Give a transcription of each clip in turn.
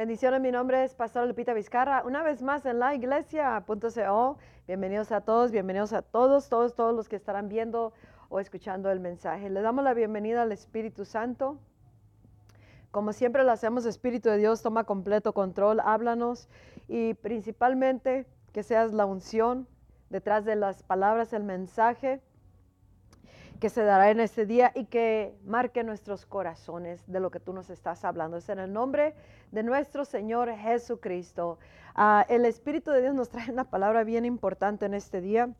Bendiciones, mi nombre es Pastor Lupita Vizcarra, una vez más en la iglesia.co. Bienvenidos a todos, bienvenidos a todos, todos, todos los que estarán viendo o escuchando el mensaje. Le damos la bienvenida al Espíritu Santo. Como siempre lo hacemos, Espíritu de Dios toma completo control, háblanos y principalmente que seas la unción detrás de las palabras, el mensaje que se dará en este día y que marque nuestros corazones de lo que tú nos estás hablando. Es en el nombre de nuestro Señor Jesucristo. Ah, el Espíritu de Dios nos trae una palabra bien importante en este día.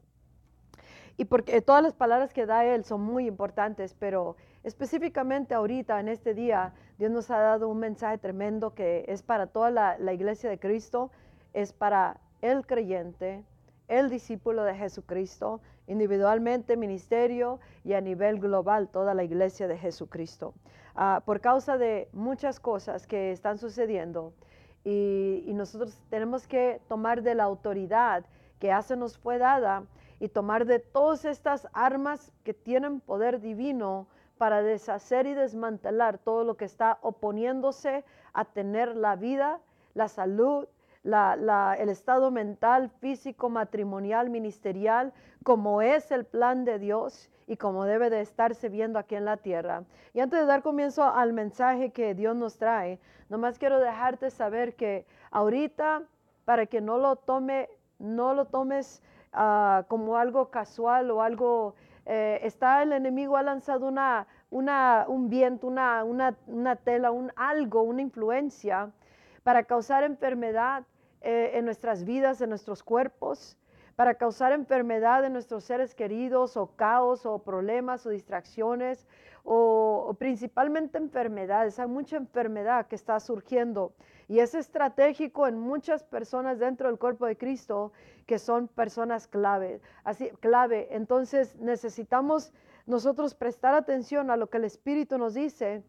Y porque todas las palabras que da Él son muy importantes, pero específicamente ahorita, en este día, Dios nos ha dado un mensaje tremendo que es para toda la, la iglesia de Cristo, es para el creyente, el discípulo de Jesucristo, individualmente, ministerio y a nivel global, toda la iglesia de Jesucristo. Ah, por causa de muchas cosas que están sucediendo y, y, nosotros tenemos que tomar de la autoridad que hace nos fue dada y tomar de todas estas armas que tienen poder divino para deshacer y desmantelar todo lo que está oponiéndose a tener la vida, la salud, el estado mental, físico, matrimonial, ministerial, como es el plan de Dios y como debe de estarse viendo aquí en la tierra. Y antes de dar comienzo al mensaje que Dios nos trae, nomás quiero dejarte saber que ahorita, para que no lo tome, no lo tomes uh, como algo casual o algo, eh, está el enemigo ha lanzado una, una, un viento, una, una, una tela, un algo, una influencia para causar enfermedad eh, en nuestras vidas, en nuestros cuerpos, para causar enfermedad en nuestros seres queridos o caos o problemas o distracciones o, principalmente enfermedades. Hay mucha enfermedad que está surgiendo y es estratégico en muchas personas dentro del cuerpo de Cristo que son personas clave. Así, clave. Entonces necesitamos nosotros prestar atención a lo que el Espíritu nos dice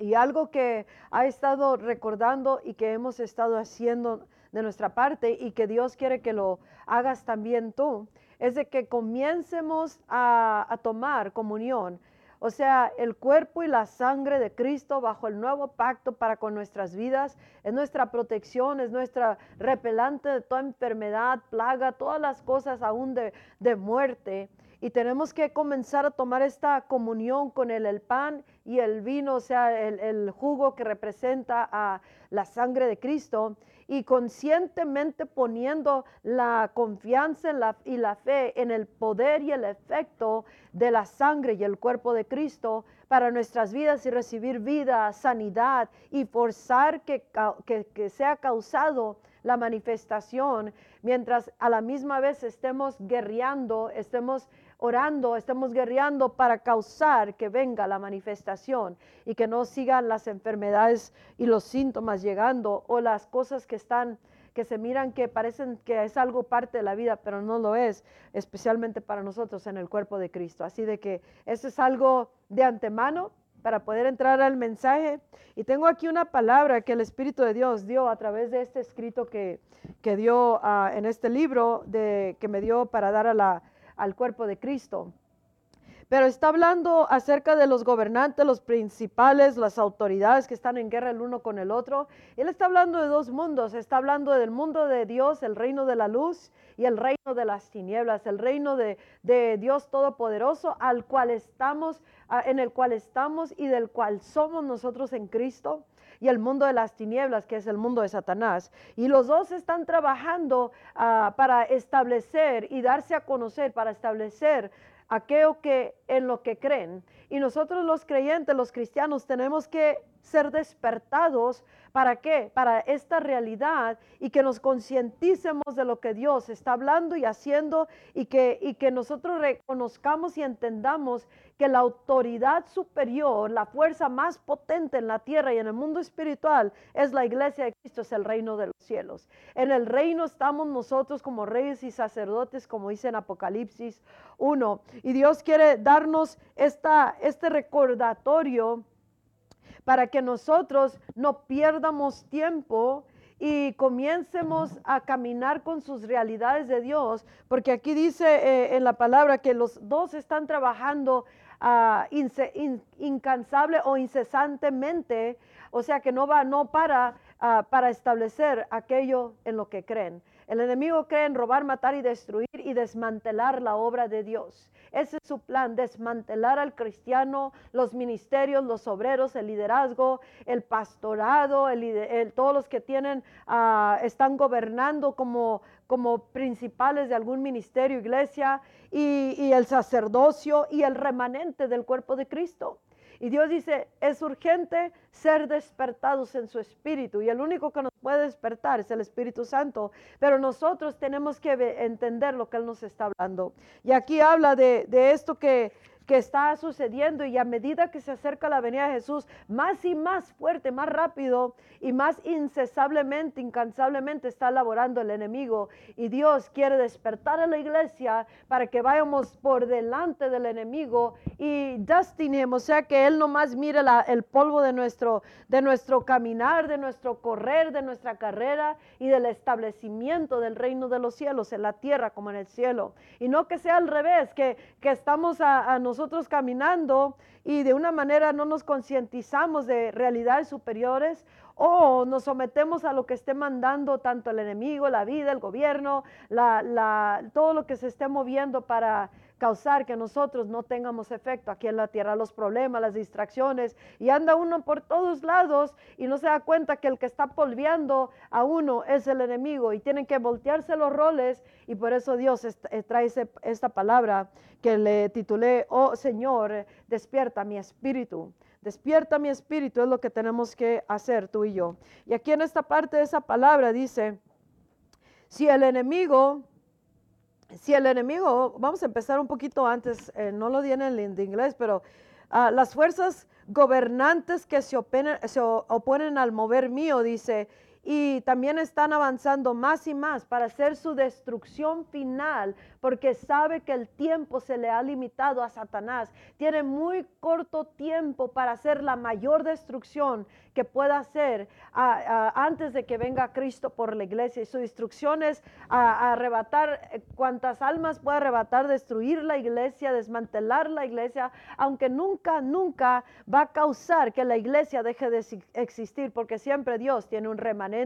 y algo que ha estado recordando y que hemos estado haciendo de nuestra parte y que Dios quiere que lo hagas también tú, es de que comiencemos a, a tomar comunión. O sea, el cuerpo y la sangre de Cristo bajo el nuevo pacto para con nuestras vidas, es nuestra protección, es nuestra repelante de toda enfermedad, plaga, todas las cosas aún de, de muerte y tenemos que comenzar a tomar esta comunión con el, el pan y el vino, o sea, el, el, jugo que representa a la sangre de Cristo y conscientemente poniendo la confianza y la fe en el poder y el efecto de la sangre y el cuerpo de Cristo para nuestras vidas y recibir vida, sanidad y forzar que, que, que sea causado la manifestación, mientras a la misma vez estemos guerreando, estemos orando, estemos guerreando para causar que venga la manifestación y que no sigan las enfermedades y los síntomas llegando o las cosas que están que se miran que parecen que es algo parte de la vida, pero no lo es, especialmente para nosotros en el cuerpo de Cristo. Así de que eso es algo de antemano para poder entrar al mensaje. Y tengo aquí una palabra que el Espíritu de Dios dio a través de este escrito que, que dio uh, en este libro de, que me dio para dar a la, al cuerpo de Cristo. Pero está hablando acerca de los gobernantes, los principales, las autoridades que están en guerra el uno con el otro. Él está hablando de dos mundos. Está hablando del mundo de Dios, el reino de la luz, y el reino de las tinieblas, el reino de, Dios Todopoderoso, al cual estamos, en el cual estamos y del cual somos nosotros en Cristo y el mundo de las tinieblas, que es el mundo de Satanás. Y los dos están trabajando uh, para establecer y darse a conocer, para establecer aquello que en lo que creen. Y nosotros los creyentes, los cristianos, tenemos que ser despertados. ¿Para qué? Para esta realidad y que nos concienticemos de lo que Dios está hablando y haciendo y que, y que nosotros reconozcamos y entendamos que la autoridad superior, la fuerza más potente en la tierra y en el mundo espiritual es la iglesia de Cristo, es el reino de los cielos. En el reino estamos nosotros como reyes y sacerdotes, como dice en Apocalipsis 1. Y Dios quiere darnos esta, este recordatorio para que nosotros no pierdamos tiempo y comiencemos a caminar con sus realidades de Dios, porque aquí dice eh, en la palabra que los dos están trabajando uh, incansable o incesantemente, o sea que no va, no para ah, para establecer aquello en lo que creen. El enemigo cree en robar, matar y destruir y desmantelar la obra de Dios. Ese es su plan, desmantelar al cristiano, los ministerios, los obreros, el liderazgo, el pastorado, todos los que tienen, ah, están gobernando como, como principales de algún ministerio, iglesia, y, y el sacerdocio y el remanente del cuerpo de Cristo. Y Dios dice, es urgente ser despertados en su espíritu. Y el único que nos puede despertar es el Espíritu Santo. Pero nosotros tenemos que entender lo que Él nos está hablando. Y aquí habla de, de esto que que está sucediendo y a medida que se acerca la venida de Jesús, más y más fuerte, más rápido y más incesablemente, incansablemente está laborando el enemigo. Y Dios quiere despertar a la iglesia para que vayamos por delante del enemigo y destinemos, o sea, que Él nomás mire el polvo de nuestro, de nuestro caminar, de nuestro correr, de nuestra carrera y del establecimiento del reino de los cielos en la tierra como en el cielo. Y no que sea al revés, que, que estamos a, a nosotros nosotros caminando y de una manera no nos concientizamos de realidades superiores o nos sometemos a lo que esté mandando tanto el enemigo, la vida, el gobierno, la, todo lo que se esté moviendo para causar que nosotros no tengamos efecto aquí en la tierra, los problemas, las distracciones, y anda uno por todos lados y no se da cuenta que el que está polviando a uno es el enemigo y tienen que voltearse los roles y por eso Dios eh, trae esta palabra que le titulé, oh Señor, despierta mi espíritu. Despierta mi espíritu es lo que tenemos que hacer tú y yo. Y aquí en esta parte de esa palabra dice, si el enemigo si el enemigo, vamos a empezar un poquito antes, eh, no lo tiene en inglés, pero ah, las fuerzas gobernantes que se se oponen al mover mío, dice, y también están avanzando más y más para hacer su destrucción final, porque sabe que el tiempo se le ha limitado a Satanás. Tiene muy corto tiempo para hacer la mayor destrucción que pueda hacer antes de que venga Cristo por la iglesia. Y su destrucción es arrebatar eh, cuantas almas pueda arrebatar, destruir la iglesia, desmantelar la iglesia, aunque nunca, nunca va a causar que la iglesia deje de existir, porque siempre Dios tiene un remanente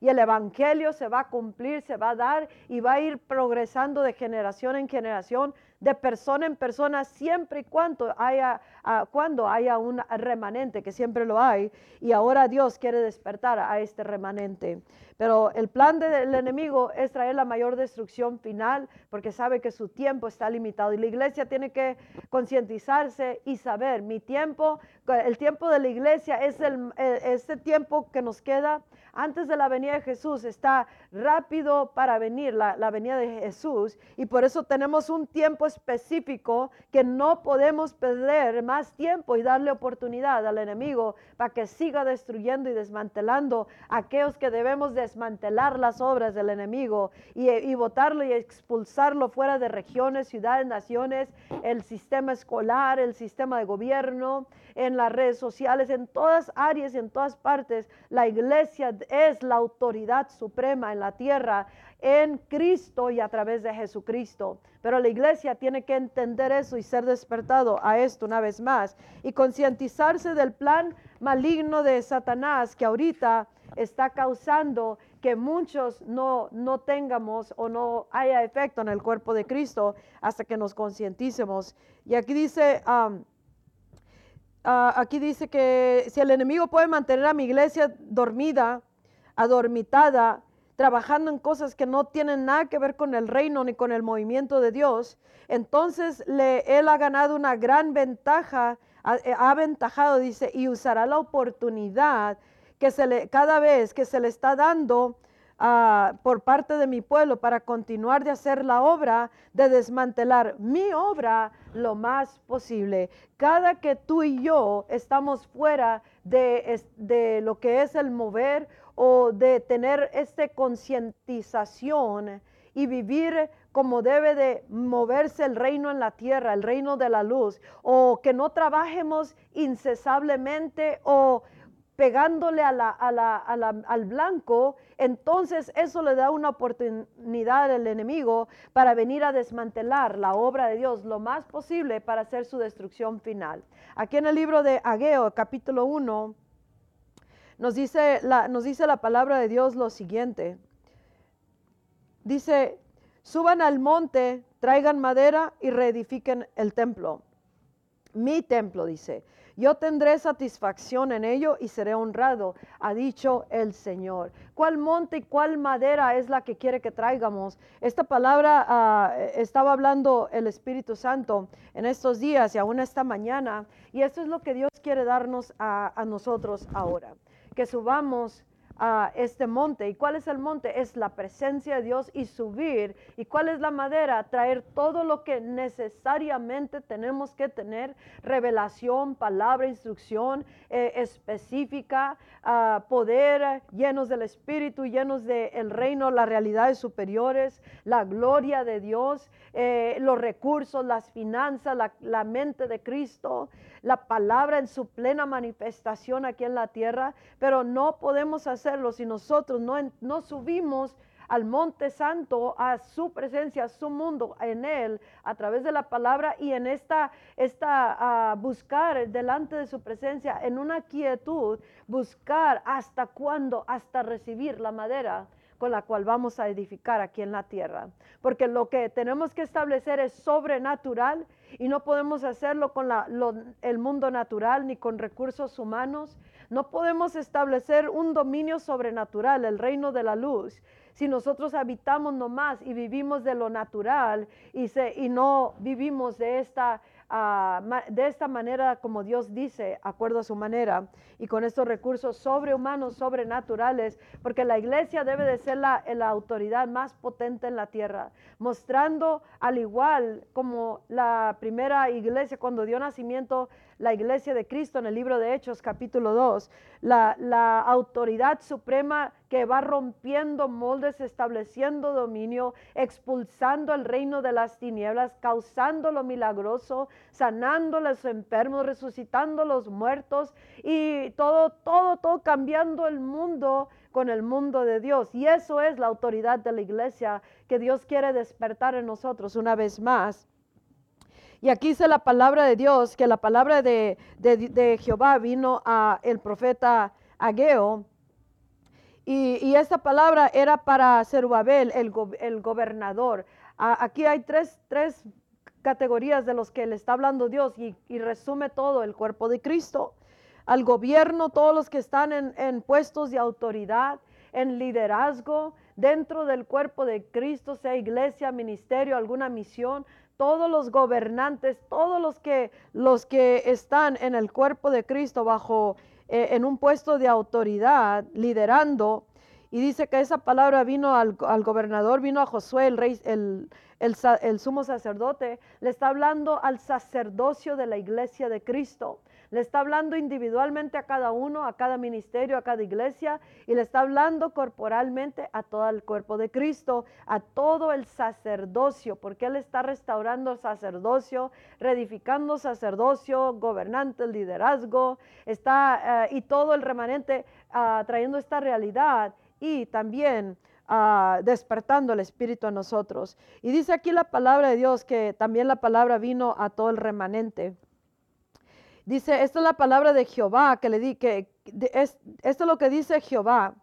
y el evangelio se va a cumplir, se va a dar y va a ir progresando de generación en generación de persona en persona siempre y cuando haya, ah, cuando haya un remanente, que siempre lo hay, y ahora Dios quiere despertar a este remanente. Pero el plan del enemigo es traer la mayor destrucción final porque sabe que su tiempo está limitado y la iglesia tiene que concientizarse y saber, mi tiempo, el tiempo de la iglesia es el, este tiempo que nos queda antes de la venida de Jesús, está rápido para venir la, la venida de Jesús y por eso tenemos un tiempo específico que no podemos perder más tiempo y darle oportunidad al enemigo para que siga destruyendo y desmantelando aquellos que debemos desmantelar las obras del enemigo y, y votarlo y expulsarlo fuera de regiones, ciudades, naciones, el sistema escolar, el sistema de gobierno, en las redes sociales, en todas áreas y en todas partes. La iglesia es la autoridad suprema en la tierra en Cristo y a través de Jesucristo. Pero la iglesia tiene que entender eso y ser despertado a esto una vez más y concientizarse del plan maligno de Satanás que ahorita está causando que muchos no, no tengamos o no haya efecto en el cuerpo de Cristo hasta que nos concienticemos. Y aquí dice, um, uh, aquí dice que si el enemigo puede mantener a mi iglesia dormida, adormitada, trabajando en cosas que no tienen nada que ver con el reino ni con el movimiento de Dios, entonces le, él ha ganado una gran ventaja, ha, eh, aventajado, dice, y usará la oportunidad que se le, cada vez que se le está dando ah, por parte de mi pueblo para continuar de hacer la obra, de desmantelar mi obra lo más posible. Cada que tú y yo estamos fuera de, de lo que es el mover o de tener esta concientización y vivir como debe de moverse el reino en la tierra, el reino de la luz, o que no trabajemos incesablemente o pegándole al blanco, entonces eso le da una oportunidad al enemigo para venir a desmantelar la obra de Dios lo más posible para hacer su destrucción final. Aquí en el libro de Ageo, capítulo 1, nos dice la, nos dice la palabra de Dios lo siguiente. Dice, suban al monte, traigan madera y reedifiquen el templo. Mi templo, dice. Yo tendré satisfacción en ello y seré honrado, ha dicho el Señor. ¿Cuál monte y cuál madera es la que quiere que traigamos? Esta palabra ah, estaba hablando el Espíritu Santo en estos días y aún esta mañana. Y esto es lo que Dios quiere darnos a, a nosotros ahora. Que subamos a este monte. ¿Y cuál es el monte? Es la presencia de Dios y subir. ¿Y cuál es la madera? Traer todo lo que necesariamente tenemos que tener, revelación, palabra, instrucción eh, específica, uh, poder llenos del Espíritu, llenos del reino, las realidades superiores, la gloria de Dios, eh, los recursos, las finanzas, la, la mente de Cristo, la palabra en su plena manifestación aquí en la tierra, pero no podemos hacer si nosotros no, no subimos al monte santo, a su presencia, a su mundo, en él, a través de la palabra y en esta, esta buscar delante de su presencia, en una quietud, buscar hasta cuándo, hasta recibir la madera con la cual vamos a edificar aquí en la tierra. Porque lo que tenemos que establecer es sobrenatural y no podemos hacerlo con el mundo natural ni con recursos humanos no podemos establecer un dominio sobrenatural, el reino de la luz, si nosotros habitamos nomás y vivimos de lo natural y, y no vivimos de esta de esta manera como Dios dice, acuerdo a su manera, y con estos recursos sobrehumanos, sobrenaturales, porque la iglesia debe de ser la, la autoridad más potente en la tierra, mostrando al igual como la primera iglesia cuando dio nacimiento la iglesia de Cristo en el libro de Hechos capítulo 2, la, la autoridad suprema que va rompiendo moldes, estableciendo dominio, expulsando el reino de las tinieblas, causando lo milagroso, sanando a los enfermos, resucitando a los muertos y todo, todo, todo cambiando el mundo con el mundo de Dios. Y eso es la autoridad de la iglesia que Dios quiere despertar en nosotros una vez más. Y aquí dice la palabra de Dios, que la palabra de, Jehová vino a el profeta Ageo y, esta palabra era para Zerubabel, el, el gobernador. aquí hay tres, tres, categorías de los que le está hablando Dios y, resume todo el cuerpo de Cristo. Al gobierno, todos los que están en, en puestos de autoridad, en liderazgo, dentro del cuerpo de Cristo, sea iglesia, ministerio, alguna misión, todos los gobernantes, todos los que, los que están en el cuerpo de Cristo bajo eh, en un puesto de autoridad, liderando, y dice que esa palabra vino al, gobernador, vino a Josué, el rey, el, el, sumo sacerdote, le está hablando al sacerdocio de la iglesia de Cristo. Le está hablando individualmente a cada uno, a cada ministerio, a cada iglesia, y le está hablando corporalmente a todo el cuerpo de Cristo, a todo el sacerdocio, porque Él está restaurando el sacerdocio, reedificando sacerdocio, gobernante, el liderazgo, está eh, y todo el remanente ah, trayendo esta realidad y también ah, despertando el Espíritu a nosotros. Y dice aquí la palabra de Dios que también la palabra vino a todo el remanente. Dice, esta es la palabra de Jehová que le di, que es, esto es lo que dice Jehová.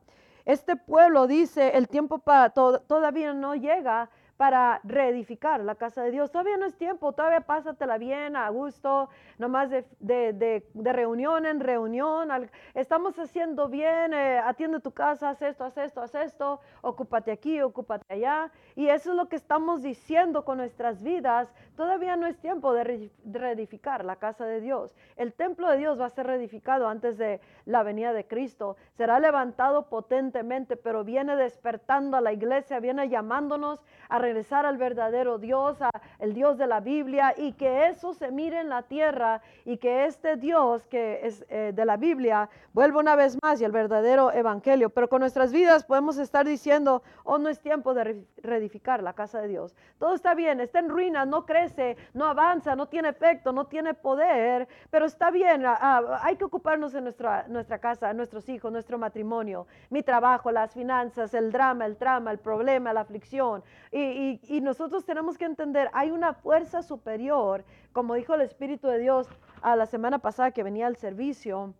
Este pueblo dice, el tiempo para todavía no llega para reedificar la casa de Dios. Todavía no es tiempo, todavía pásatela bien, a gusto, nomás de, de, de, reunión en reunión. estamos haciendo bien, eh, atiende tu casa, haz esto, haz esto, haz esto, ocúpate aquí, ocúpate allá. Y eso es lo que estamos diciendo con nuestras vidas. Todavía no es tiempo de reedificar la casa de Dios. El templo de Dios va a ser reedificado antes de la venida de Cristo. Será levantado potentemente, pero viene despertando a la iglesia, viene llamándonos a regresar al verdadero Dios, el Dios de la Biblia, y que eso se mire en la tierra y que este Dios que es eh, de la Biblia vuelva una vez más y el verdadero evangelio. Pero con nuestras vidas podemos estar diciendo, oh, no es tiempo de reedificar la casa de Dios. Todo está bien, está en ruina, no crece, no avanza, no tiene efecto, no tiene poder, pero está bien, hay que ocuparnos en nuestra, nuestra casa, nuestros hijos, nuestro matrimonio, mi trabajo, las finanzas, el drama, el trama, el problema, la aflicción. Y, y, nosotros tenemos que entender, hay una fuerza superior, como dijo el Espíritu de Dios a la semana pasada que venía al servicio,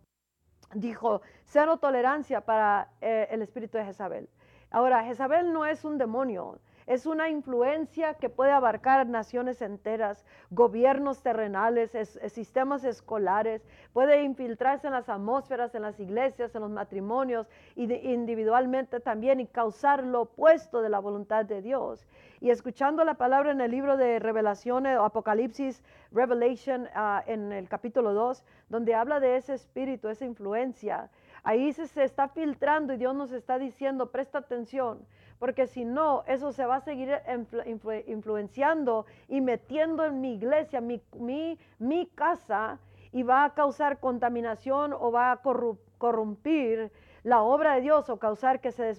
dijo, cero tolerancia para eh, el espíritu de Jezabel. Ahora, Jezabel no es un demonio, es una influencia que puede abarcar naciones enteras, gobiernos terrenales, sistemas escolares, puede infiltrarse en las atmósferas, en las iglesias, en los matrimonios, y individualmente también y causar lo opuesto de la voluntad de Dios. Y escuchando la palabra en el libro de Revelaciones o Apocalipsis, Revelation, ah, en el capítulo 2, donde habla de ese espíritu, esa influencia, ahí se, está filtrando y Dios nos está diciendo, presta atención porque si no, eso se va a seguir influenciando y metiendo en mi iglesia, mi, casa, y va a causar contaminación o va a corrompir la obra de Dios o causar que se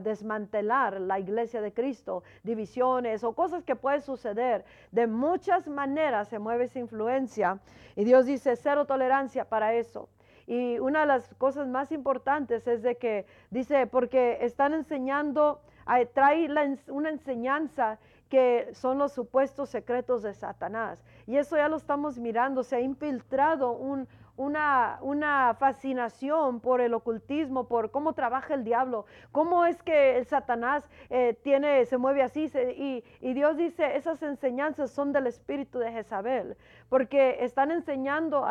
desmantelar la iglesia de Cristo, divisiones o cosas que pueden suceder. De muchas maneras se mueve esa influencia y Dios dice cero tolerancia para eso. Y una de las cosas más importantes es de que dice, porque están enseñando trae una enseñanza que son los supuestos secretos de Satanás. Y eso ya lo estamos mirando, se ha infiltrado una, una, fascinación por el ocultismo, por cómo trabaja el diablo, cómo es que el Satanás eh, tiene, se mueve así. y, y, Dios dice, esas enseñanzas son del espíritu de Jezabel, porque están enseñando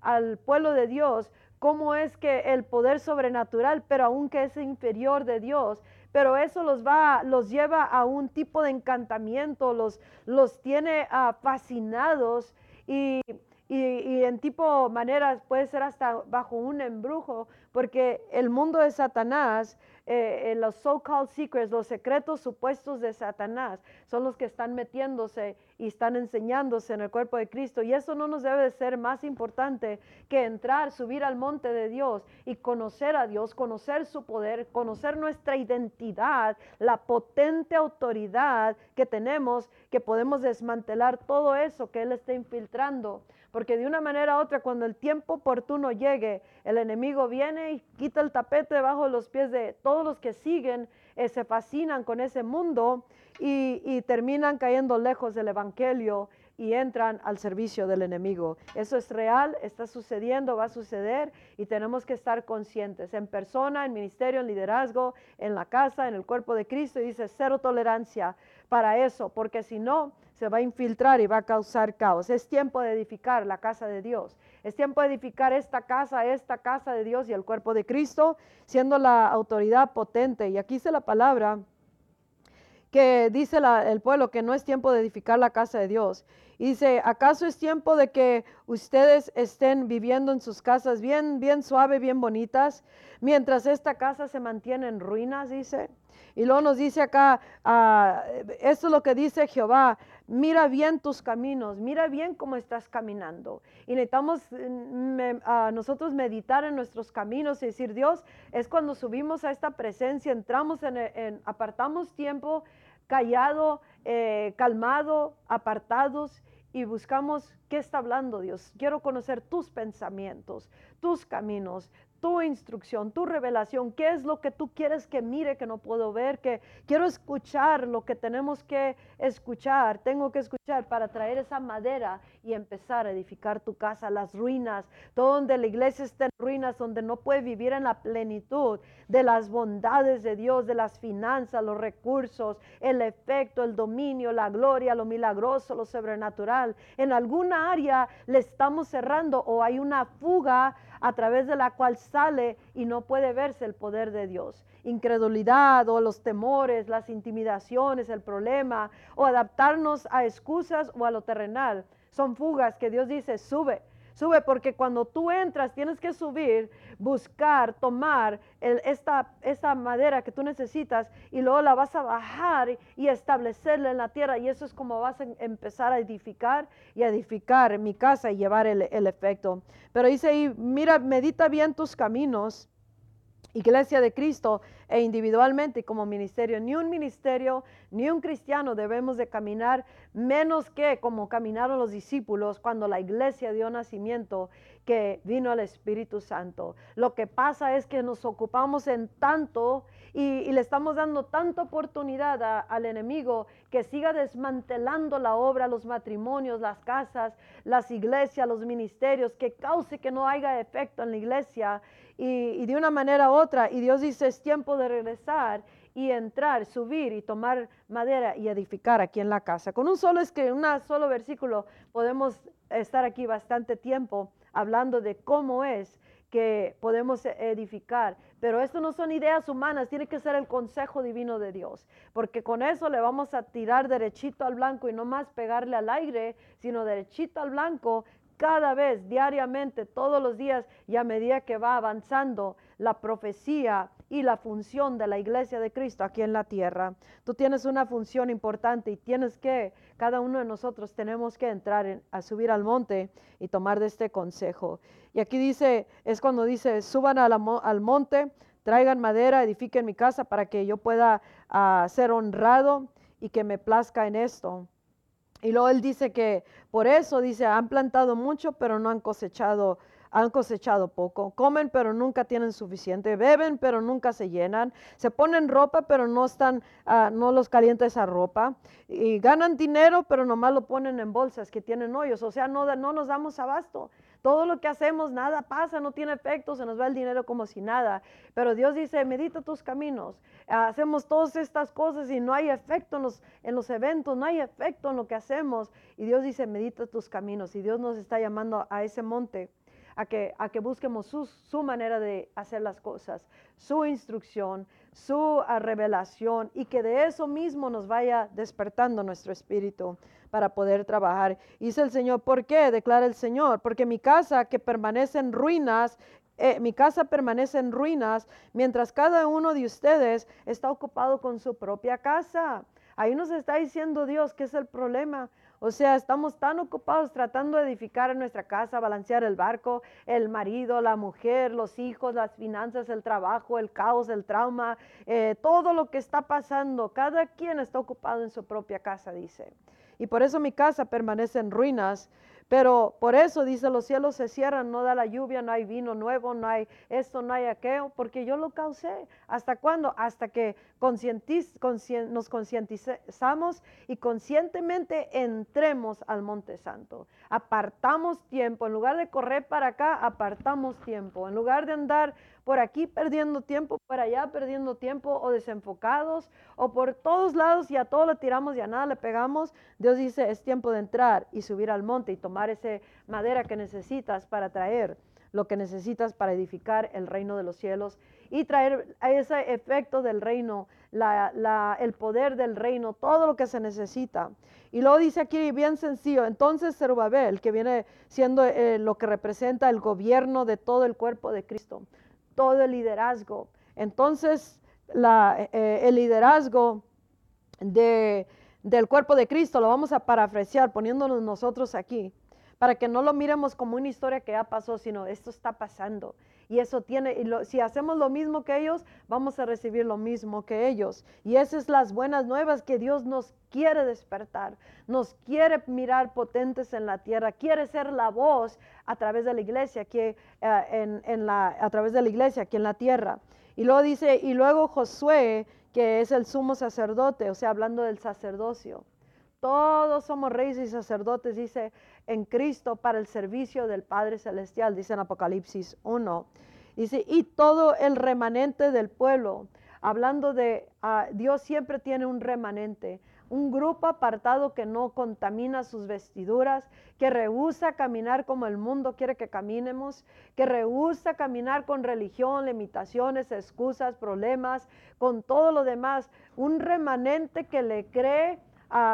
al pueblo de Dios cómo es que el poder sobrenatural, pero aunque es inferior de Dios, pero eso los va, los lleva a un tipo de encantamiento, los, los tiene ah, fascinados y, y, en tipo maneras puede ser hasta bajo un embrujo, porque el mundo de Satanás eh, eh, los so-called secrets, los secretos supuestos de Satanás, son los que están metiéndose y están enseñándose en el cuerpo de Cristo. Y eso no nos debe de ser más importante que entrar, subir al monte de Dios y conocer a Dios, conocer su poder, conocer nuestra identidad, la potente autoridad que tenemos, que podemos desmantelar todo eso que Él está infiltrando. Porque de una manera u otra, cuando el tiempo oportuno llegue, el enemigo viene y quita el tapete debajo de los pies de todos los que siguen, eh, se fascinan con ese mundo y, y terminan cayendo lejos del Evangelio y entran al servicio del enemigo. Eso es real, está sucediendo, va a suceder y tenemos que estar conscientes en persona, en ministerio, en liderazgo, en la casa, en el cuerpo de Cristo. Y dice cero tolerancia para eso, porque si no, se va a infiltrar y va a causar caos. Es tiempo de edificar la casa de Dios. Es tiempo de edificar esta casa, esta casa de Dios y el cuerpo de Cristo, siendo la autoridad potente. Y aquí dice la palabra que dice el pueblo que no es tiempo de edificar la casa de Dios. Dice, ¿acaso es tiempo de que ustedes estén viviendo en sus casas bien, bien suave, bien bonitas, mientras esta casa se mantiene en ruinas, dice? Y luego nos dice acá, ah, esto es lo que dice Jehová, mira bien tus caminos, mira bien cómo estás caminando. Y necesitamos nosotros meditar en nuestros caminos y decir, Dios, es cuando subimos a esta presencia, entramos en, apartamos tiempo callado, eh, calmado, apartados y buscamos qué está hablando Dios. Quiero conocer tus pensamientos, tus caminos, tu instrucción, tu revelación, qué es lo que tú quieres que mire que no puedo ver, que quiero escuchar lo que tenemos que escuchar, tengo que escuchar para traer esa madera y empezar a edificar tu casa, las ruinas, todo donde la iglesia esté en ruinas, donde no puede vivir en la plenitud de las bondades de Dios, de las finanzas, los recursos, el efecto, el dominio, la gloria, lo milagroso, lo sobrenatural. En alguna área le estamos cerrando o hay una fuga a través de la cual sale y no puede verse el poder de Dios. Incredulidad o los temores, las intimidaciones, el problema, o adaptarnos a excusas o a lo terrenal. Son fugas que Dios dice, sube, Sube porque cuando tú entras tienes que subir, buscar, tomar esta, esta madera que tú necesitas y luego la vas a bajar y, establecerla en la tierra. Y eso es como vas a empezar a edificar y edificar mi casa y llevar el, el efecto. Pero dice ahí, mira, medita bien tus caminos iglesia de Cristo e individualmente como ministerio. Ni un ministerio, ni un cristiano debemos de caminar menos que como caminaron los discípulos cuando la iglesia dio nacimiento que vino al Espíritu Santo. Lo que pasa es que nos ocupamos en tanto y, le estamos dando tanta oportunidad al enemigo que siga desmantelando la obra, los matrimonios, las casas, las iglesias, los ministerios, que cause que no haya efecto en la iglesia y, de una manera u otra. Y Dios dice, es tiempo de regresar y entrar, subir y tomar madera y edificar aquí en la casa. Con un solo un solo versículo podemos estar aquí bastante tiempo hablando de cómo es que podemos edificar. Pero esto no son ideas humanas, tiene que ser el consejo divino de Dios, porque con eso le vamos a tirar derechito al blanco y no más pegarle al aire, sino derechito al blanco cada vez, diariamente, todos los días y a medida que va avanzando la profecía y la función de la iglesia de Cristo aquí en la tierra. Tú tienes una función importante y tienes que, cada uno de nosotros tenemos que entrar a subir al monte y tomar de este consejo. Y aquí dice, es cuando dice, suban al monte, traigan madera, edifiquen mi casa para que yo pueda ah, ser honrado y que me plazca en esto. Y luego él dice que por eso, dice, han plantado mucho, pero no han cosechado han cosechado poco, comen pero nunca tienen suficiente, beben pero nunca se llenan, se ponen ropa pero no están, uh, no los calienta esa ropa, y ganan dinero pero nomás lo ponen en bolsas que tienen hoyos, o sea, no, no nos damos abasto. Todo lo que hacemos, nada pasa, no tiene efecto, se nos va el dinero como si nada. Pero Dios dice, medita tus caminos. Hacemos todas estas cosas y no hay efecto en los, en los eventos, no hay efecto en lo que hacemos. Y Dios dice, medita tus caminos. Y Dios nos está llamando a ese monte a que, a que busquemos su, manera de hacer las cosas, su instrucción, su ah, revelación y que de eso mismo nos vaya despertando nuestro espíritu para poder trabajar. Dice el Señor, ¿por qué? Declara el Señor, porque mi casa que permanece en ruinas eh, mi casa permanece en ruinas mientras cada uno de ustedes está ocupado con su propia casa. Ahí nos está diciendo Dios que es el problema. O sea, estamos tan ocupados tratando de edificar nuestra casa, balancear el barco, el marido, la mujer, los hijos, las finanzas, el trabajo, el caos, el trauma, eh, todo lo que está pasando. Cada quien está ocupado en su propia casa, dice. Y por eso mi casa permanece en ruinas pero por eso dice, los cielos se cierran, no da la lluvia, no hay vino nuevo, no hay esto, no hay aquello, porque yo lo causé. ¿Hasta cuándo? Hasta que nos concientizamos y conscientemente entremos al Monte Santo. Apartamos tiempo, en lugar de correr para acá, apartamos tiempo. En lugar de andar por aquí perdiendo tiempo, por allá perdiendo tiempo o desenfocados o por todos lados y a todo le tiramos y a nada le pegamos, Dios dice es tiempo de entrar y subir al monte y tomar esa madera que necesitas para traer lo que necesitas para edificar el reino de los cielos y traer ese efecto del reino, el poder del reino, todo lo que se necesita. Y luego dice aquí bien sencillo, entonces Zerubabel, que viene siendo eh, lo que representa el gobierno de todo el cuerpo de Cristo, todo el liderazgo. Entonces, eh, el liderazgo de, del cuerpo de Cristo lo vamos a parafrasear poniéndonos nosotros aquí, para que no lo miremos como una historia que ya pasó, sino esto está pasando. Y eso tiene, y si hacemos lo mismo que ellos, vamos a recibir lo mismo que ellos. Y esas son las buenas nuevas que Dios nos quiere despertar, nos quiere mirar potentes en la tierra, quiere ser la voz a través de la iglesia, que, eh, en, la, a través de la iglesia aquí en la tierra. Y luego dice, y luego Josué, que es el sumo sacerdote, o sea, hablando del sacerdocio. Todos somos reyes y sacerdotes, dice, en Cristo para el servicio del Padre Celestial, dice en Apocalipsis 1. Dice, y todo el remanente del pueblo, hablando de ah, Dios siempre tiene un remanente, un grupo apartado que no contamina sus vestiduras, que rehúsa caminar como el mundo quiere que caminemos, que rehúsa caminar con religión, limitaciones, excusas, problemas, con todo lo demás, un remanente que le cree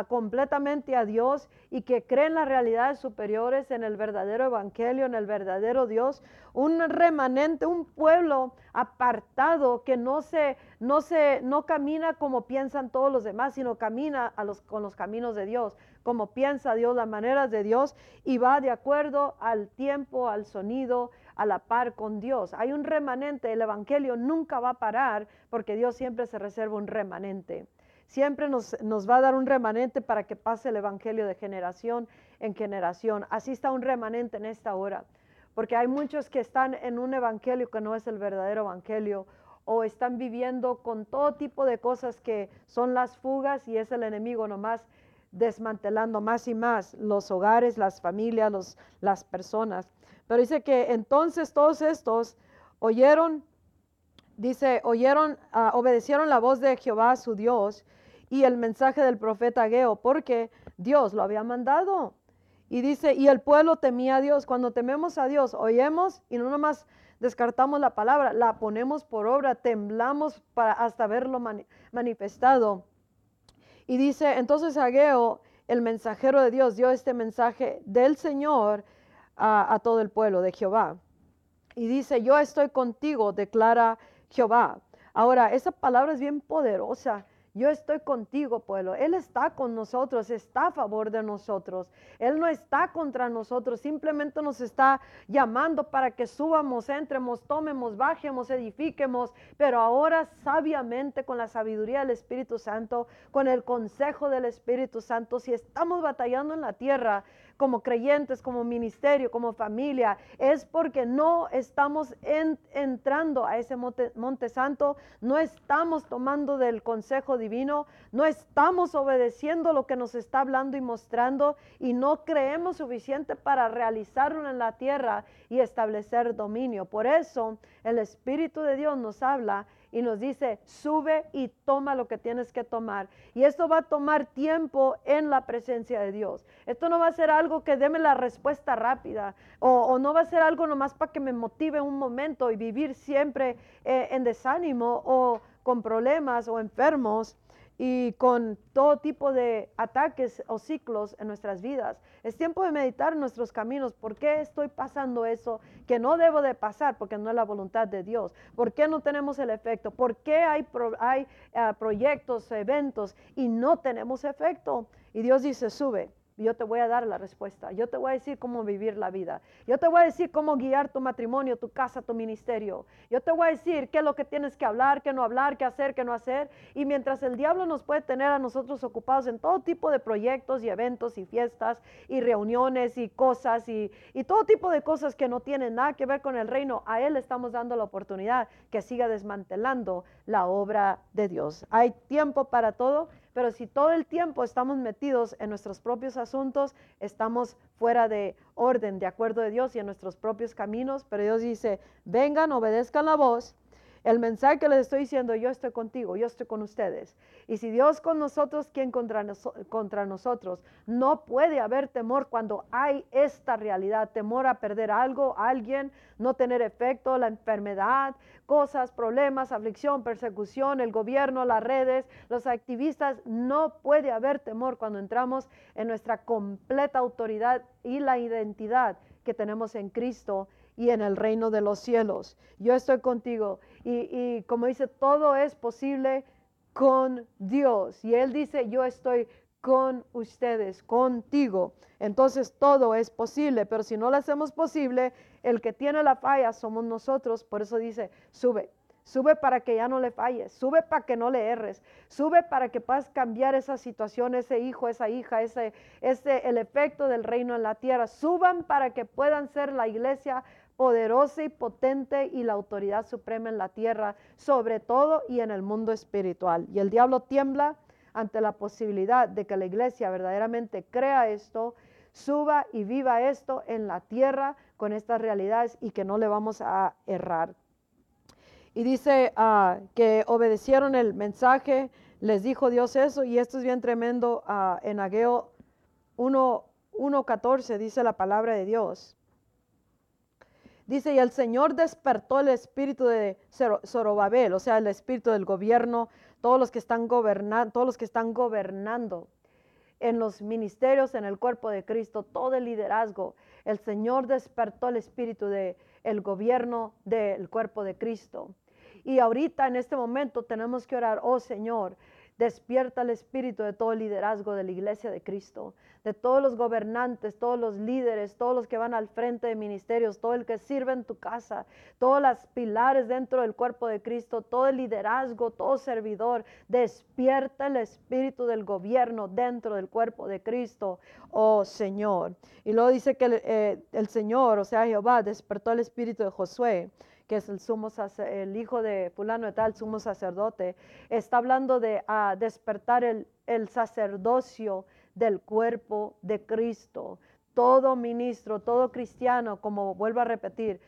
completamente a Dios y que creen las realidades superiores en el verdadero evangelio, en el verdadero Dios, un remanente, un pueblo apartado que no se, no se, no camina como piensan todos los demás, sino camina con los caminos de Dios, como piensa Dios, las maneras de Dios y va de acuerdo al tiempo, al sonido, a la par con Dios. Hay un remanente, el evangelio nunca va a parar porque Dios siempre se reserva un remanente siempre nos, va a dar un remanente para que pase el Evangelio de generación en generación. Así está un remanente en esta hora, porque hay muchos que están en un Evangelio que no es el verdadero Evangelio, o están viviendo con todo tipo de cosas que son las fugas y es el enemigo nomás desmantelando más y más los hogares, las familias, los, las personas. Pero dice que entonces todos estos oyeron, dice, oyeron, ah, obedecieron la voz de Jehová su Dios y el mensaje del profeta Ageo, porque Dios lo había mandado. Y dice, y el pueblo temía a Dios. Cuando tememos a Dios, oímos y no nomás descartamos la palabra, la ponemos por obra, temblamos para hasta verlo manifestado. Y dice, entonces Ageo, el mensajero de Dios, dio este mensaje del Señor a, a todo el pueblo de Jehová. Y dice, yo estoy contigo, declara Jehová. Ahora, esa palabra es bien poderosa yo estoy contigo, pueblo. Él está con nosotros, está a favor de nosotros. Él no está contra nosotros, simplemente nos está llamando para que subamos, entremos, tomemos, bajemos, edifiquemos, pero ahora sabiamente con la sabiduría del Espíritu Santo, con el consejo del Espíritu Santo, si estamos batallando en la tierra, como creyentes, como ministerio, como familia, es porque no estamos entrando a ese monte, monte, santo, no estamos tomando del consejo divino, no estamos obedeciendo lo que nos está hablando y mostrando y no creemos suficiente para realizarlo en la tierra y establecer dominio. Por eso el Espíritu de Dios nos habla y nos dice, sube y toma lo que tienes que tomar. Y esto va a tomar tiempo en la presencia de Dios. Esto no va a ser algo que deme la respuesta rápida o, no va a ser algo nomás para que me motive un momento y vivir siempre eh, en desánimo o con problemas o enfermos y con todo tipo de ataques o ciclos en nuestras vidas. Es tiempo de meditar nuestros caminos. ¿Por qué estoy pasando eso que no debo de pasar? Porque no es la voluntad de Dios. ¿Por qué no tenemos el efecto? ¿Por qué hay, hay eh, proyectos, eventos y no tenemos efecto? Y Dios dice, sube yo te voy a dar la respuesta. Yo te voy a decir cómo vivir la vida. Yo te voy a decir cómo guiar tu matrimonio, tu casa, tu ministerio. Yo te voy a decir qué es lo que tienes que hablar, qué no hablar, qué hacer, qué no hacer. Y mientras el diablo nos puede tener a nosotros ocupados en todo tipo de proyectos y eventos y fiestas y reuniones y cosas y, y todo tipo de cosas que no tienen nada que ver con el reino, a él estamos dando la oportunidad que siga desmantelando la obra de Dios. Hay tiempo para todo pero si todo el tiempo estamos metidos en nuestros propios asuntos, estamos fuera de orden, de acuerdo de Dios y en nuestros propios caminos. Pero Dios dice, vengan, obedezcan la voz el mensaje que les estoy diciendo, yo estoy contigo, yo estoy con ustedes. Y si Dios con nosotros, ¿quién contra, contra nosotros? No puede haber temor cuando hay esta realidad, temor a perder algo, alguien, no tener efecto, la enfermedad, cosas, problemas, aflicción, persecución, el gobierno, las redes, los activistas. No puede haber temor cuando entramos en nuestra completa autoridad y la identidad que tenemos en Cristo y en el reino de los cielos. Yo estoy contigo. Y, como dice, todo es posible con Dios. Y Él dice, yo estoy con ustedes, contigo. Entonces todo es posible, pero si no lo hacemos posible, el que tiene la falla somos nosotros. Por eso dice, sube, Sube para que ya no le falles, sube para que no le erres, sube para que puedas cambiar esa situación, ese hijo, esa hija, ese, ese el efecto del reino en la tierra. Suban para que puedan ser la iglesia poderosa y potente y la autoridad suprema en la tierra, sobre todo y en el mundo espiritual. Y el diablo tiembla ante la posibilidad de que la iglesia verdaderamente crea esto, suba y viva esto en la tierra con estas realidades y que no le vamos a errar. Y dice ah, que obedecieron el mensaje, les dijo Dios eso, y esto es bien tremendo ah, en Ageo 1.14, dice la palabra de Dios. Dice, y el Señor despertó el espíritu de Zorobabel, o sea, el espíritu del gobierno, todos los que están gobernando, todos los que están gobernando en los ministerios, en el cuerpo de Cristo, todo el liderazgo. El Señor despertó el espíritu del el gobierno del cuerpo de Cristo. Y ahorita en este momento tenemos que orar, oh Señor, Despierta el espíritu de todo el liderazgo de la iglesia de Cristo, de todos los gobernantes, todos los líderes, todos los que van al frente de ministerios, todo el que sirve en tu casa, todos los pilares dentro del cuerpo de Cristo, todo el liderazgo, todo servidor. Despierta el espíritu del gobierno dentro del cuerpo de Cristo, oh Señor. Y luego dice que el, eh, el Señor, o sea, Jehová, despertó el espíritu de Josué que es el sumo el hijo de fulano de tal, sumo sacerdote, está hablando de ah, despertar el, el sacerdocio del cuerpo de Cristo todo ministro, todo cristiano, como vuelvo a repetir,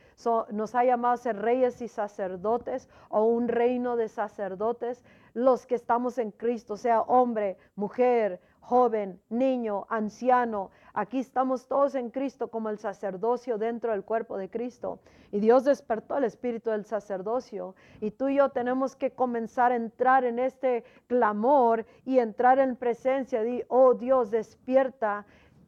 nos ha llamado a ser reyes y sacerdotes o un reino de sacerdotes, los que estamos en Cristo, sea hombre, mujer, joven, niño, anciano. Aquí estamos todos en Cristo como el sacerdocio dentro del cuerpo de Cristo. Y Dios despertó el espíritu del sacerdocio. Y tú y yo tenemos que comenzar a entrar en este clamor y entrar en presencia de, oh Dios, despierta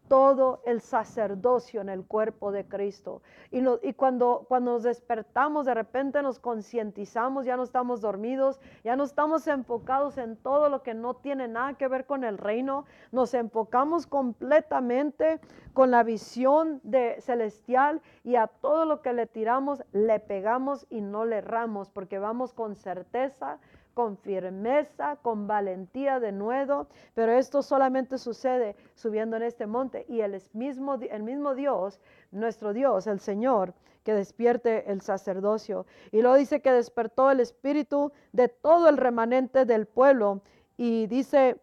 todo el sacerdocio en el cuerpo de Cristo. Y, cuando, cuando nos despertamos, de repente nos concientizamos, ya no estamos dormidos, ya no estamos enfocados en todo lo que no tiene nada que ver con el reino, nos enfocamos completamente con la visión de celestial y a todo lo que le tiramos le pegamos y no le erramos, porque vamos con certeza, con firmeza, con valentía de nuevo, pero esto solamente sucede subiendo en este monte y el mismo, el mismo Dios, nuestro Dios, el Señor, que despierte el sacerdocio. Y luego dice que despertó el espíritu de todo el remanente del pueblo y dice,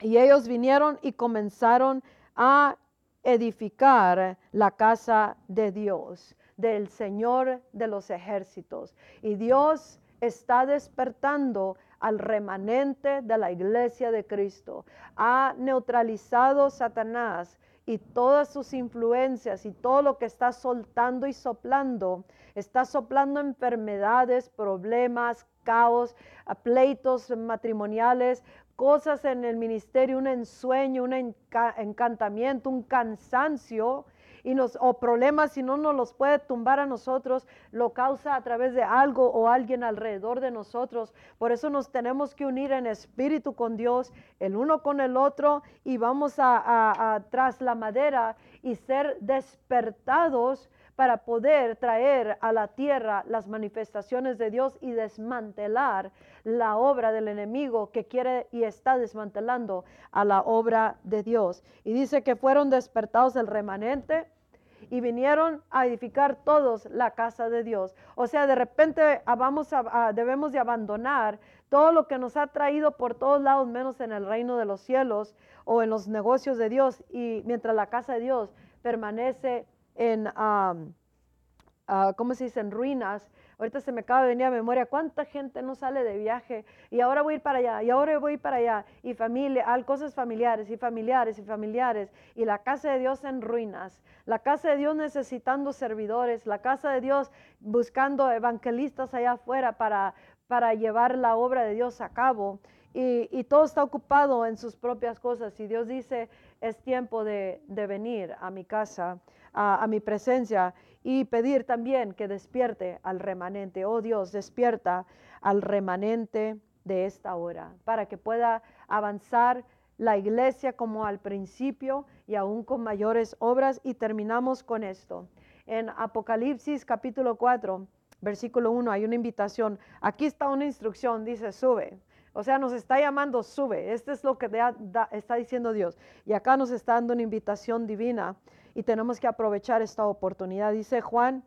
y ellos vinieron y comenzaron a edificar la casa de Dios, del Señor de los ejércitos. Y Dios está despertando al remanente de la iglesia de Cristo. Ha neutralizado Satanás y todas sus influencias y todo lo que está soltando y soplando. Está soplando enfermedades, problemas, caos, pleitos matrimoniales, cosas en el ministerio, un ensueño, un encantamiento, un cansancio y nos, o problemas, si no nos los puede tumbar a nosotros, lo causa a través de algo o alguien alrededor de nosotros. Por eso nos tenemos que unir en espíritu con Dios, el uno con el otro, y vamos a, a tras la madera y ser despertados para poder traer a la tierra las manifestaciones de Dios y desmantelar la obra del enemigo que quiere y está desmantelando a la obra de Dios. Y dice que fueron despertados el remanente y vinieron a edificar todos la casa de Dios. O sea, de repente ah, vamos a, debemos de abandonar todo lo que nos ha traído por todos lados, menos en el reino de los cielos o en los negocios de Dios, y mientras la casa de Dios permanece en, ¿cómo se dice?, en ruinas. Ahorita se me acaba de venir a memoria cuánta gente no sale de viaje y ahora voy para allá y ahora voy para allá y familia, cosas familiares y familiares y familiares y la casa de Dios en ruinas, la casa de Dios necesitando servidores, la casa de Dios buscando evangelistas allá afuera para, para llevar la obra de Dios a cabo. Y, todo está ocupado en sus propias cosas. Y Dios dice, es tiempo de, venir a mi casa, a, mi presencia y pedir también que despierte al remanente. Oh Dios, despierta al remanente de esta hora para que pueda avanzar la iglesia como al principio y aún con mayores obras. Y terminamos con esto. En Apocalipsis capítulo 4, versículo 1 hay una invitación. Aquí está una instrucción, dice, sube. O sea, nos está llamando, sube. Esto es lo que está diciendo Dios. Y acá nos está dando una invitación divina y tenemos que aprovechar esta oportunidad. Dice Juan,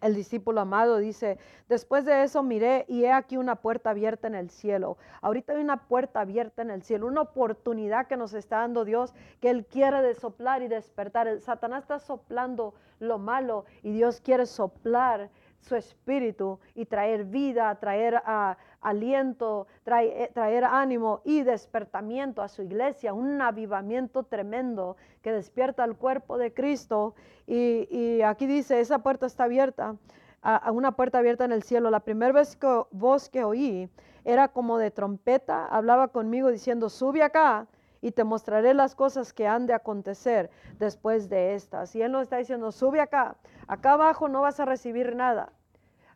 el discípulo amado, dice, después de eso miré y he aquí una puerta abierta en el cielo. Ahorita hay una puerta abierta en el cielo, una oportunidad que nos está dando Dios, que Él quiere de soplar y despertar. Satanás está soplando lo malo y Dios quiere soplar su espíritu y traer vida, traer uh, aliento, traer, traer ánimo y despertamiento a su iglesia, un avivamiento tremendo que despierta al cuerpo de Cristo. Y, aquí dice, esa puerta está abierta, a, una puerta abierta en el cielo. La primera vez que, voz que oí era como de trompeta, hablaba conmigo diciendo, sube acá y te mostraré las cosas que han de acontecer después de estas. Y Él nos está diciendo, sube acá, acá abajo no vas a recibir nada.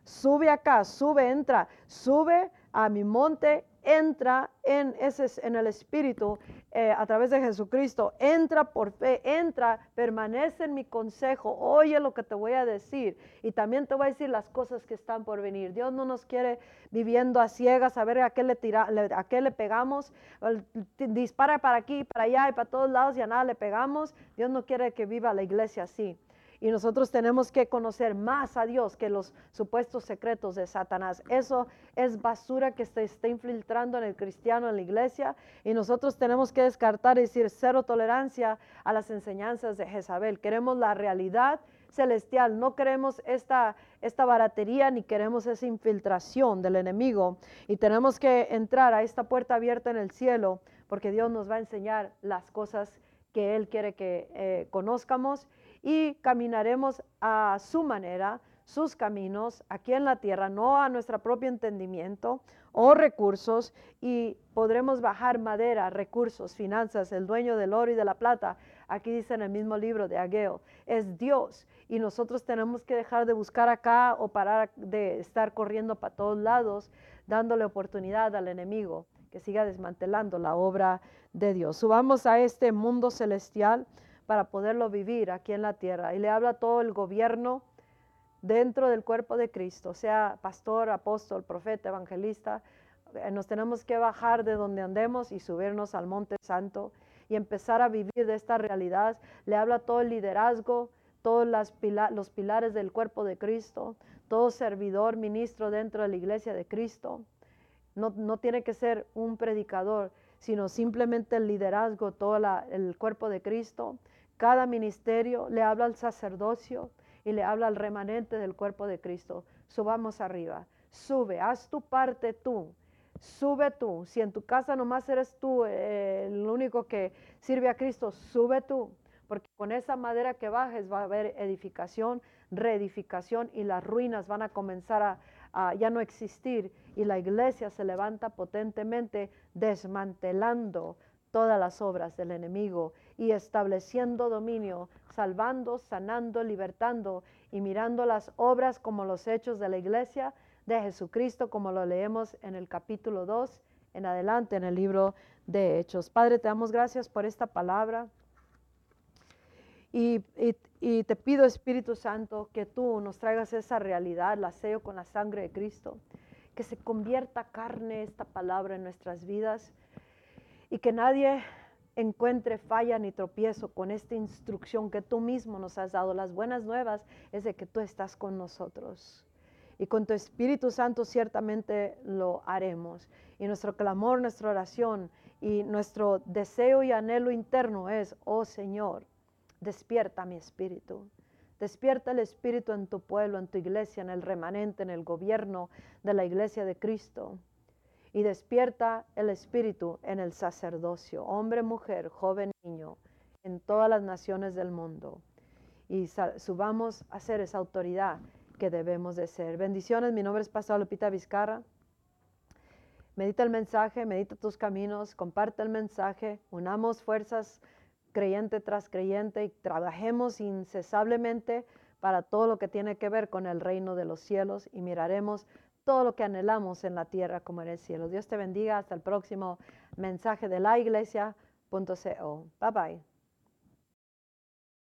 Sube acá, sube, entra, sube a mi monte, entra en, ese, en el Espíritu eh, a través de Jesucristo, entra por fe, entra, permanece en mi consejo, oye lo que te voy a decir y también te voy a decir las cosas que están por venir. Dios no nos quiere viviendo a ciegas, a ver a qué le, tira, a qué le pegamos, dispara para aquí, para allá y para todos lados y a nada le pegamos. Dios no quiere que viva la iglesia así. Y nosotros tenemos que conocer más a Dios que los supuestos secretos de Satanás. Eso es basura que se está infiltrando en el cristiano, en la iglesia, y nosotros tenemos que descartar y decir cero tolerancia a las enseñanzas de Jezabel. Queremos la realidad celestial, no queremos esta, esta baratería ni queremos esa infiltración del enemigo, y tenemos que entrar a esta puerta abierta en el cielo, porque Dios nos va a enseñar las cosas que Él quiere que eh, conozcamos y caminaremos a su manera, sus caminos aquí en la tierra, no a nuestro propio entendimiento o recursos y podremos bajar madera, recursos, finanzas, el dueño del oro y de la plata. Aquí dice en el mismo libro de Ageo, es Dios y nosotros tenemos que dejar de buscar acá o parar de estar corriendo para todos lados, dándole oportunidad al enemigo que siga desmantelando la obra de Dios. Subamos a este mundo celestial para poderlo vivir aquí en la tierra. Y le habla todo el gobierno dentro del cuerpo de Cristo, sea pastor, apóstol, profeta, evangelista. Eh, nos tenemos que bajar de donde andemos y subirnos al monte santo y empezar a vivir de esta realidad. Le habla todo el liderazgo, todos los pilares del cuerpo de Cristo, todo servidor, ministro dentro de la iglesia de Cristo. No, tiene que ser un predicador, sino simplemente el liderazgo, todo el cuerpo de Cristo. Cada ministerio le habla al sacerdocio y le habla al remanente del cuerpo de Cristo. Subamos arriba, sube, haz tu parte tú, sube tú. Si en tu casa nomás eres tú eh, el único que sirve a Cristo, sube tú, porque con esa madera que bajes va a haber edificación, reedificación y las ruinas van a comenzar a ya no existir y la iglesia se levanta potentemente desmantelando todas las obras del enemigo y estableciendo dominio, salvando, sanando, libertando y mirando las obras como los hechos de la iglesia de Jesucristo, como lo leemos en el capítulo 2 en adelante en el libro de Hechos. Padre, te damos gracias por esta palabra. Y, y, te pido, Espíritu Santo, que tú nos traigas esa realidad, la sello con la sangre de Cristo, que se convierta carne esta palabra en nuestras vidas y que nadie encuentre falla ni tropiezo con esta instrucción que tú mismo nos has dado. Las buenas nuevas es de que tú estás con nosotros. Y con tu Espíritu Santo ciertamente lo haremos. Y nuestro clamor, nuestra oración y nuestro deseo y anhelo interno es, oh Señor, despierta mi espíritu. Despierta el espíritu en tu pueblo, en tu iglesia, en el remanente, en el gobierno de la iglesia de Cristo y despierta el espíritu en el sacerdocio, hombre, mujer, joven, niño, en todas las naciones del mundo. Y subamos a ser esa autoridad que debemos de ser. Bendiciones, mi nombre es Pastor Lupita Vizcarra. Medita el mensaje, medita tus caminos, comparte el mensaje, unamos fuerzas creyente tras creyente y trabajemos incesablemente para todo lo que tiene que ver con el reino de los cielos y miraremos todo lo que anhelamos en la tierra como en el cielo. Dios te bendiga. Hasta el próximo mensaje de la iglesia.co. Bye bye.